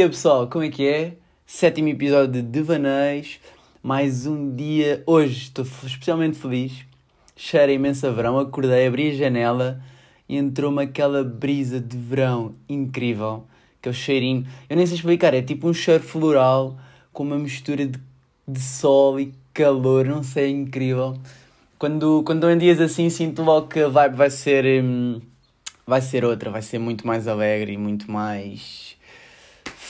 Dia pessoal, como é que é? Sétimo episódio de Devaneios, mais um dia. Hoje estou especialmente feliz, cheira imenso verão. Acordei, abri a janela e entrou-me aquela brisa de verão incrível, aquele cheirinho. Eu nem sei explicar, é tipo um cheiro floral com uma mistura de, de sol e calor, não sei, é incrível. Quando, quando em dias assim sinto logo que a vibe vai ser. Hum, vai ser outra, vai ser muito mais alegre e muito mais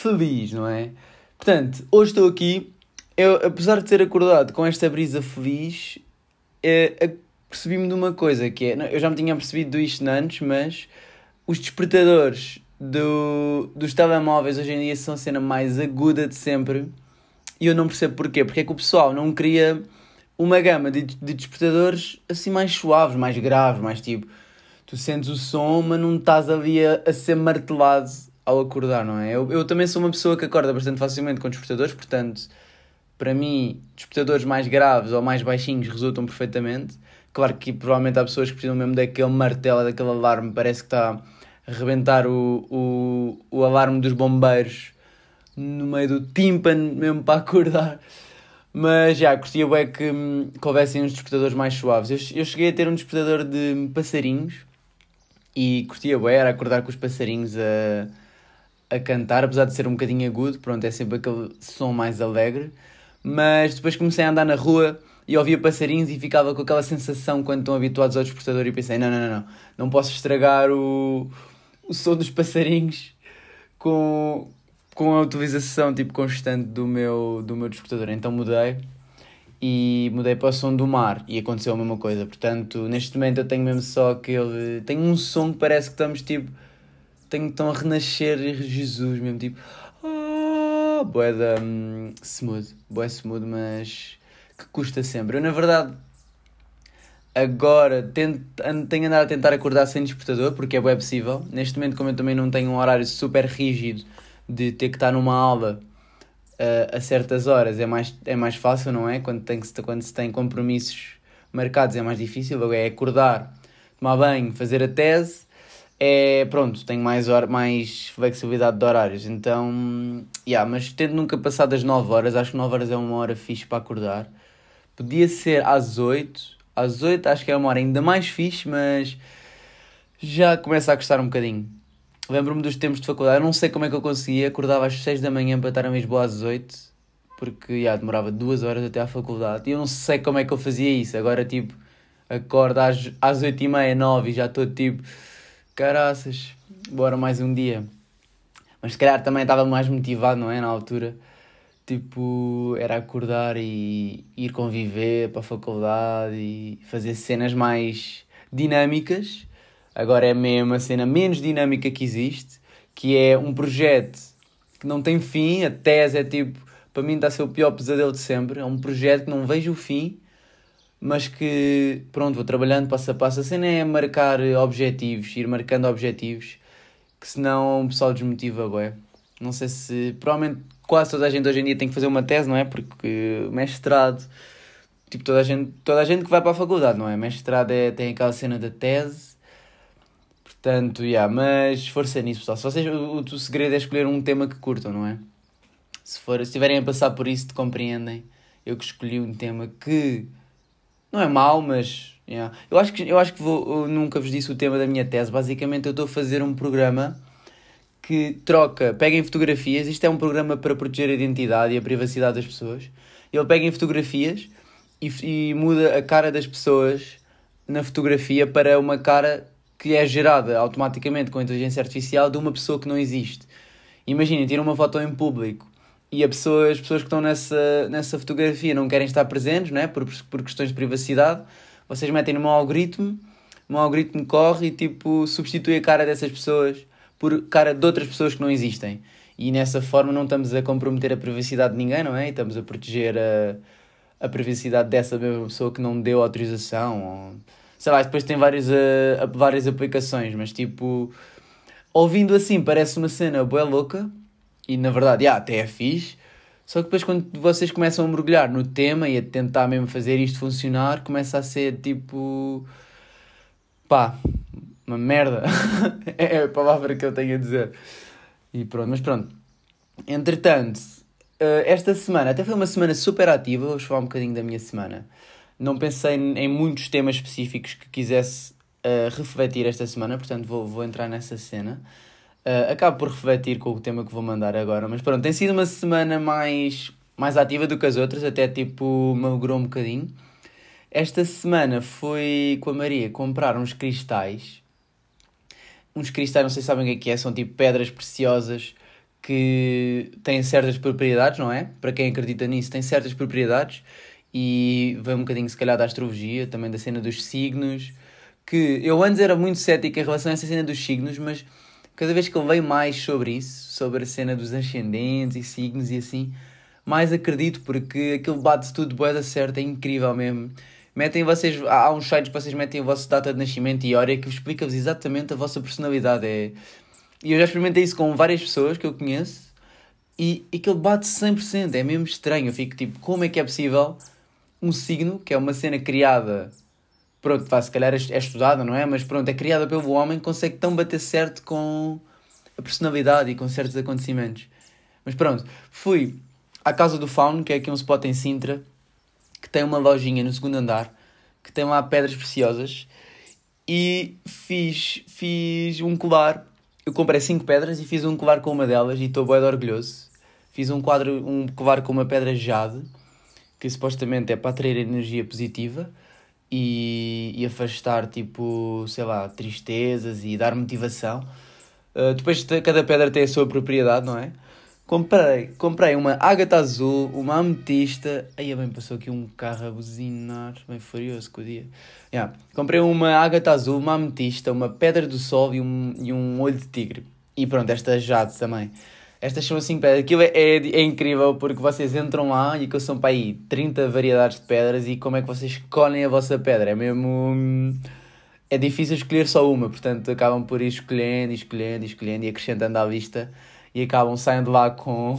feliz, não é? Portanto, hoje estou aqui, eu, apesar de ter acordado com esta brisa feliz, é, percebi-me de uma coisa que é, eu já me tinha percebido isto antes, mas os despertadores do, dos telemóveis hoje em dia são a cena mais aguda de sempre. E eu não percebo porquê, porque é que o pessoal não cria uma gama de, de despertadores assim mais suaves, mais graves, mais tipo tu sentes o som, mas não estás ali a, a ser martelado ao acordar, não é? Eu, eu também sou uma pessoa que acorda bastante facilmente com despertadores, portanto, para mim, despertadores mais graves ou mais baixinhos resultam perfeitamente. Claro que provavelmente há pessoas que precisam mesmo daquele martelo, daquele alarme, parece que está a rebentar o, o, o alarme dos bombeiros no meio do tímpano, mesmo para acordar. Mas já, curtia bem que, que houvessem uns despertadores mais suaves. Eu, eu cheguei a ter um despertador de passarinhos e curtia bem, era acordar com os passarinhos a, a cantar, apesar de ser um bocadinho agudo, pronto, é sempre aquele som mais alegre. Mas depois comecei a andar na rua e ouvia passarinhos e ficava com aquela sensação quando estão habituados ao despertador e pensei, não, não, não, não, não posso estragar o, o som dos passarinhos com, com a utilização tipo constante do meu, do meu despertador. Então mudei e mudei para o som do mar e aconteceu a mesma coisa. Portanto, neste momento eu tenho mesmo só aquele. Tenho um som que parece que estamos tipo. Tenho, estão a renascer Jesus mesmo, tipo. Oh, boé da. Um, smooth. Boé smooth, mas. que custa sempre. Eu, na verdade. Agora tento, tenho andado a tentar acordar sem despertador porque é bem possível. Neste momento, como eu também não tenho um horário super rígido de ter que estar numa aula uh, a certas horas é mais, é mais fácil, não é? Quando, tem, quando se tem compromissos marcados é mais difícil, é acordar, tomar banho, fazer a tese, é pronto, tenho mais, hora, mais flexibilidade de horários, então, yeah, mas tendo nunca passado as 9 horas, acho que 9 horas é uma hora fixe para acordar, podia ser às 8, às 8 acho que é uma hora ainda mais fixe, mas já começa a custar um bocadinho. Lembro-me dos tempos de faculdade, eu não sei como é que eu conseguia, acordava às 6 da manhã para estar a Lisboa às 8, porque já, demorava duas horas até à faculdade, e eu não sei como é que eu fazia isso, agora tipo, acordo às, às 8 e meia, 9 e já estou tipo, caraças, bora mais um dia. Mas se calhar também estava mais motivado, não é, na altura, tipo, era acordar e ir conviver para a faculdade e fazer cenas mais dinâmicas. Agora é mesmo a cena menos dinâmica que existe, que é um projeto que não tem fim, a tese é tipo, para mim está a ser o pior pesadelo de sempre, é um projeto que não vejo o fim, mas que, pronto, vou trabalhando passo a passo, a cena é marcar objetivos, ir marcando objetivos, que senão o pessoal desmotiva, ué. Não sei se, provavelmente quase toda a gente hoje em dia tem que fazer uma tese, não é? Porque mestrado, tipo, toda a gente, toda a gente que vai para a faculdade, não é? Mestrado é, tem aquela cena da tese, Portanto, yeah, mas força nisso, pessoal. Se vocês, o, o, segredo é escolher um tema que curtam, não é? Se, for, se estiverem a passar por isso, te compreendem. Eu que escolhi um tema que não é mau, mas yeah. eu acho que, eu acho que vou, nunca vos disse o tema da minha tese. Basicamente, eu estou a fazer um programa que troca, pega em fotografias. Isto é um programa para proteger a identidade e a privacidade das pessoas. Ele pega em fotografias e, e muda a cara das pessoas na fotografia para uma cara que é gerada automaticamente com inteligência artificial de uma pessoa que não existe. Imaginem, tiram uma foto em público e a pessoa, as pessoas que estão nessa, nessa fotografia não querem estar presentes, não é? por, por questões de privacidade, vocês metem num algoritmo, um algoritmo corre e tipo substitui a cara dessas pessoas por cara de outras pessoas que não existem. E nessa forma não estamos a comprometer a privacidade de ninguém, não é? E estamos a proteger a, a privacidade dessa mesma pessoa que não deu autorização. Ou sei lá, depois tem várias, uh, várias aplicações, mas tipo, ouvindo assim parece uma cena boa louca e na verdade, yeah, até é fixe. Só que depois, quando vocês começam a mergulhar no tema e a tentar mesmo fazer isto funcionar, começa a ser tipo. pá, uma merda. é a palavra que eu tenho a dizer. E pronto, mas pronto. Entretanto, uh, esta semana até foi uma semana super ativa. Vou falar um bocadinho da minha semana. Não pensei em muitos temas específicos que quisesse uh, refletir esta semana, portanto vou, vou entrar nessa cena. Uh, acabo por refletir com o tema que vou mandar agora, mas pronto, tem sido uma semana mais, mais ativa do que as outras, até tipo me alegrou um bocadinho. Esta semana fui com a Maria comprar uns cristais. Uns cristais, não sei se sabem o que é que é, são tipo pedras preciosas que têm certas propriedades, não é? Para quem acredita nisso, têm certas propriedades e vem um bocadinho se calhar da astrologia, também da cena dos signos, que eu antes era muito cético em relação a essa cena dos signos, mas cada vez que eu leio mais sobre isso, sobre a cena dos ascendentes e signos e assim, mais acredito porque aquilo bate tudo boa da certa, é incrível mesmo. Metem vocês, há uns sites que vocês metem a vossa data de nascimento e hora que vos explica-vos exatamente a vossa personalidade. É... E eu já experimentei isso com várias pessoas que eu conheço e aquilo bate 100%, é mesmo estranho. Eu fico tipo, como é que é possível um signo, que é uma cena criada pronto, vá, se calhar é, estudada, não é? Mas pronto, é criada pelo homem, consegue tão bater certo com a personalidade e com certos acontecimentos. Mas pronto, fui à casa do Fauno, que é aqui um spot em Sintra, que tem uma lojinha no segundo andar, que tem lá pedras preciosas, e fiz, fiz um colar. Eu comprei cinco pedras e fiz um colar com uma delas e estou bem orgulhoso. Fiz um quadro, um colar com uma pedra jade, que supostamente é para atrair energia positiva e, e afastar, tipo, sei lá, tristezas e dar motivação. Uh, depois cada pedra tem a sua propriedade, não é? Comprei, comprei uma ágata azul, uma ametista. Aí bem, passou aqui um carro a buzinar, bem furioso com o dia. Yeah. Comprei uma ágata azul, uma ametista, uma pedra do sol e um, e um olho de tigre. E pronto, esta jade também. Estas são assim pedras. Aquilo é, é, é, incrível porque vocês entram lá e que são para aí 30 variedades de pedras e como é que vocês escolhem a vossa pedra? É mesmo. É difícil escolher só uma, portanto acabam por ir escolhendo, escolhendo, escolhendo e acrescentando à lista e acabam saindo lá com,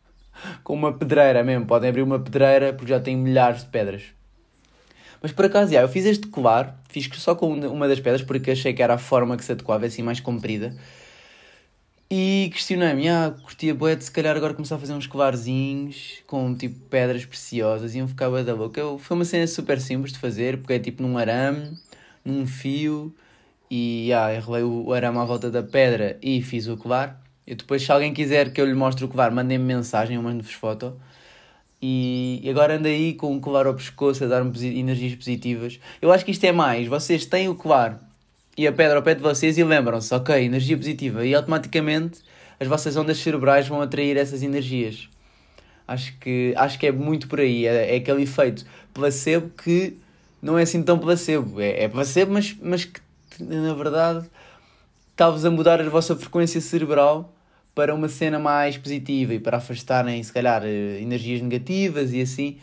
com uma pedreira mesmo. Podem abrir uma pedreira porque já tem milhares de pedras. Mas por acaso, já, eu fiz este colar, fiz só com uma das pedras porque achei que era a forma que se adequava, assim mais comprida. E questionei-me, ah, curtia bué de se calhar agora começar a fazer uns colarzinhos com tipo pedras preciosas, iam ficar bué da boca. Eu, foi uma cena super simples de fazer, porque é tipo num arame, num fio, e ah, enrolei o, o arame à volta da pedra e fiz o colar. E depois, se alguém quiser que eu lhe mostre o colar, mandem-me mensagem, eu mando-vos foto. E, e agora ando aí com o colar ao pescoço a dar-me energias positivas. Eu acho que isto é mais, vocês têm o colar e a pedra ao pé de vocês e lembram-se, ok, energia positiva, e automaticamente as vossas ondas cerebrais vão atrair essas energias. Acho que, acho que é muito por aí, é, é aquele efeito placebo que não é assim tão placebo, é, é placebo, mas, mas que na verdade está-vos a mudar a vossa frequência cerebral para uma cena mais positiva e para afastarem, se calhar, eh, energias negativas e assim.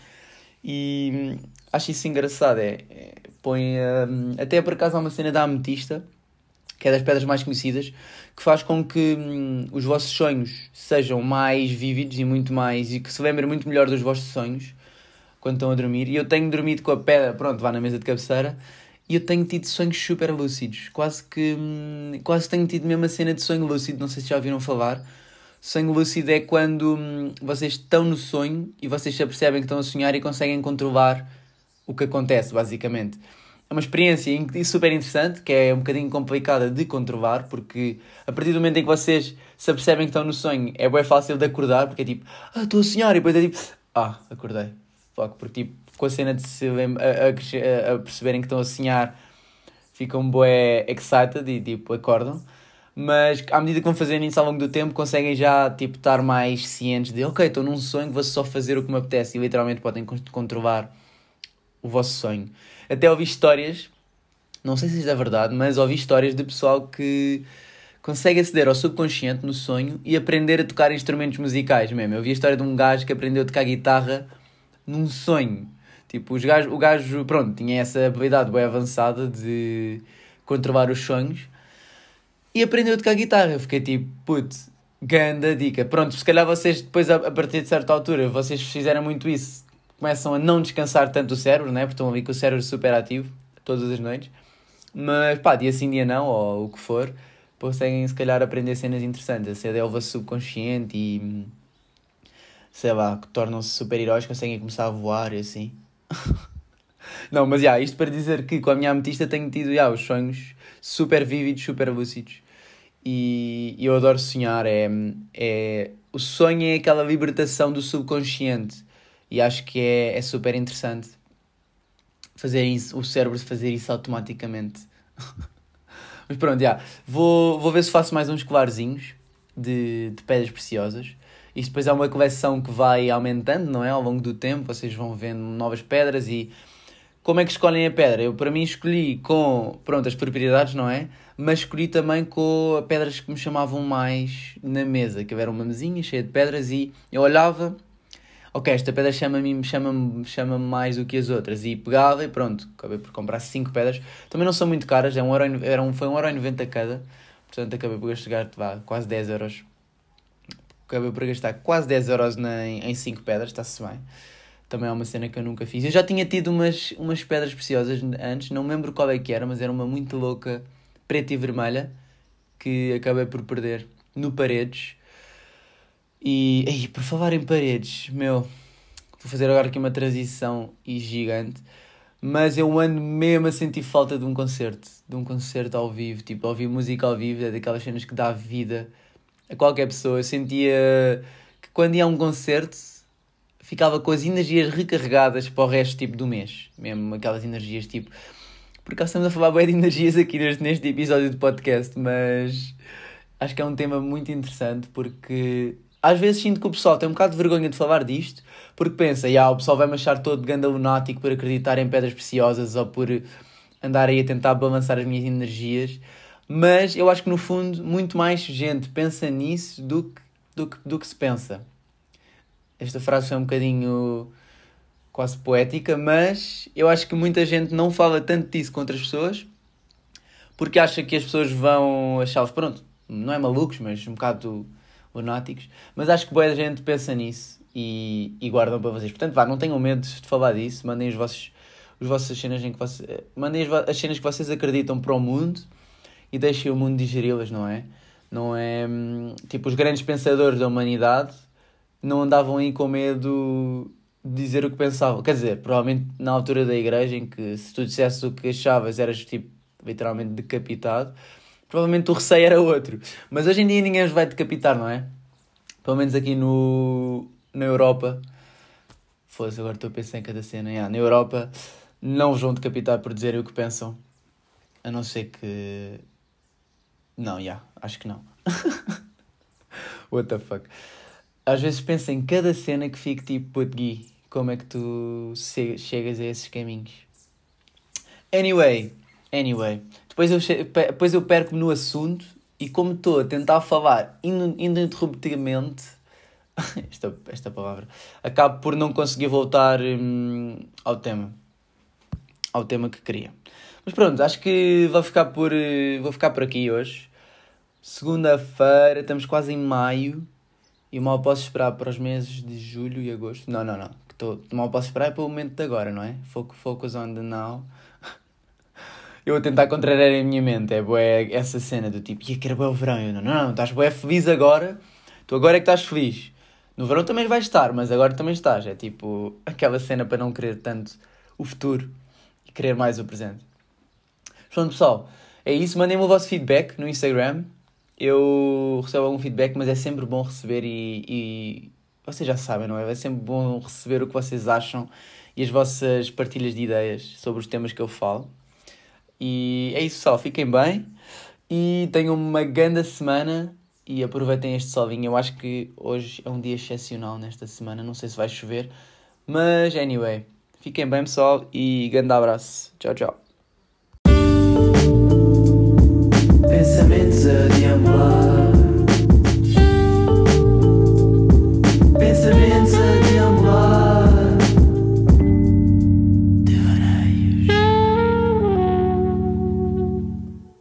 E hum, acho isso engraçado, é, é põe. Um, até por acaso há uma cena da ametista, que é das pedras mais conhecidas, que faz com que um, os vossos sonhos sejam mais vívidos e muito mais. e que se lembrem muito melhor dos vossos sonhos quando estão a dormir. E eu tenho dormido com a pedra, pronto, vá na mesa de cabeceira. E eu tenho tido sonhos super lúcidos. Quase que. Hum, quase tenho tido mesmo a cena de sonho lúcido. Não sei se já ouviram falar. Sonho lúcido é quando hum, vocês estão no sonho e vocês se apercebem que estão a sonhar e conseguem controlar o que acontece, basicamente. É uma experiência super interessante, que é um bocadinho complicada de controlar, porque a partir do momento em que vocês se apercebem que estão no sonho, é bem fácil de acordar, porque é tipo, ah, estou a sonhar, e depois é tipo, ah, acordei. Fuck, porque tipo, com a cena de se a, a, a perceberem que estão a sonhar, ficam bué excited e tipo, acordam. Mas à medida que vão fazendo isso ao longo do tempo, conseguem já tipo, estar mais cientes de, ok, estou num sonho, vou só fazer o que me apetece, e literalmente podem controlar o vosso sonho. Até ouvi histórias, não sei se isto é verdade, mas ouvi histórias de pessoal que consegue aceder ao subconsciente no sonho e aprender a tocar instrumentos musicais mesmo. Eu vi a história de um gajo que aprendeu a tocar guitarra num sonho. Tipo, os gajo, o gajo, pronto, tinha essa habilidade bem avançada de controlar os sonhos e aprendeu a tocar guitarra. Eu fiquei tipo, putz, ganda dica. Pronto, se calhar vocês depois, a partir de certa altura, vocês fizeram muito isso começam a não descansar tanto o cérebro, né? porque estão ali com o cérebro super ativo todas as noites. Mas pá, dia sim, dia não, ou o que for, conseguem se calhar aprender cenas interessantes. A sede eleva subconsciente e sei lá, que tornam-se super-heróis, conseguem começar a voar e assim. Não, mas já, isto para dizer que com a minha ametista tenho tido já, os sonhos super vívidos, super lúcidos. E, e eu adoro sonhar. É, é, o sonho é aquela libertação do subconsciente. E acho que é, é super interessante fazer isso, o cérebro fazer isso automaticamente. Mas pronto, já. Vou, vou ver se faço mais uns colarzinhos de, de pedras preciosas. Isto depois é uma coleção que vai aumentando, não é? Ao longo do tempo, vocês vão vendo novas pedras e como é que escolhem a pedra? Eu, para mim, escolhi com, pronto, as propriedades, não é? Mas escolhi também com pedras que me chamavam mais na mesa, que era uma mesinha cheia de pedras e eu olhava, ok, esta pedra chama-me chama chama mais do que as outras e pegava e pronto, acabei por comprar 5 pedras. Também não são muito caras, é um euro, era um, foi 1,90€ cada, portanto acabei por gastar vá, quase 10 euros. Acabei por gastar quase 10 euros na, em 5 pedras, está-se bem também é uma cena que eu nunca fiz. Eu já tinha tido umas, umas pedras preciosas antes, não me lembro qual é que era, mas era uma muito louca, preta e vermelha, que acabei por perder no Paredes. E, ei, por falar em paredes, meu, vou fazer agora aqui uma transição e gigante, mas eu ando mesmo a sentir falta de um concerto, de um concerto ao vivo, tipo, ouvir música ao vivo, é daquelas cenas que dá vida a qualquer pessoa. Eu sentia que quando ia a um concerto ficava com as energias recarregadas para o resto tipo, do mês. Mesmo aquelas energias tipo. Por acaso estamos a falar bem de energias aqui neste, neste episódio de podcast, mas acho que é um tema muito interessante porque às vezes sinto que o pessoal tem um bocado de vergonha de falar disto porque pensa, ah, o pessoal vai-me achar todo ganda lunático por acreditar em pedras preciosas ou por andar aí a tentar balançar as minhas energias. Mas eu acho que no fundo muito mais gente pensa nisso do que, do que, do que se pensa. Esta frase foi um bocadinho quase poética, mas eu acho que muita gente não fala tanto disso com outras pessoas porque acha que as pessoas vão achá-los, pronto, não é malucos, mas um bocado lunáticos. Mas acho que boa gente pensa nisso e, e guardam para vocês. Portanto, vá, não tenham medo de falar disso, mandem os vossos, os vossas cenas em que vocês, mandem as, as cenas que vocês acreditam para o mundo e deixem o mundo digeri-las, não é? Não é hum, tipo os grandes pensadores da humanidade não andavam aí com medo de dizer o que pensavam. Quer dizer, provavelmente na altura da igreja, em que se tu dissesses o que achavas, eras tipo literalmente decapitado, provavelmente o receio era outro. Mas hoje em dia ninguém os vai decapitar, não é? Pelo menos aqui no, na Europa. Foda-se, agora estou a pensar em cada cena. Yeah, na Europa não vos vão decapitar por dizerem o que pensam. A não ser que. Não, já, yeah, acho que não. What the fuck às vezes penso em cada cena que fico tipo, puto Gui, como é que tu chegas a esses caminhos? Anyway, anyway, depois eu, depois eu perco-me no assunto e como estou a tentar falar ininterruptamente, esta, esta palavra, acabo por não conseguir voltar hum, ao tema, ao tema que queria. Mas pronto, acho que vou ficar por, vou ficar por aqui hoje. Segunda-feira, estamos quase em maio. E mal posso esperar para os meses de julho e agosto. Não, não, não. Tô, mal posso esperar é para o momento de agora, não é? Focus on the now. Eu vou tentar contrariar a minha mente. É bué, essa cena do tipo, ia querer bué o verão. Eu, não, não, não, estás bué feliz agora. Tu agora é que estás feliz. No verão também vais estar, mas agora também estás. É tipo aquela cena para não querer tanto o futuro e querer mais o presente. Pronto, pessoal. É isso. Mandem-me o vosso feedback no Instagram eu recebo algum feedback, mas é sempre bom receber e, e vocês já sabem, não é? É sempre bom receber o que vocês acham e as vossas partilhas de ideias sobre os temas que eu falo. E é isso, pessoal. Fiquem bem e tenham uma grande semana e aproveitem este solvinho. Eu acho que hoje é um dia excepcional nesta semana. Não sei se vai chover, mas anyway, fiquem bem, pessoal, e grande abraço. Tchau, tchau. Pensamentos a deambular.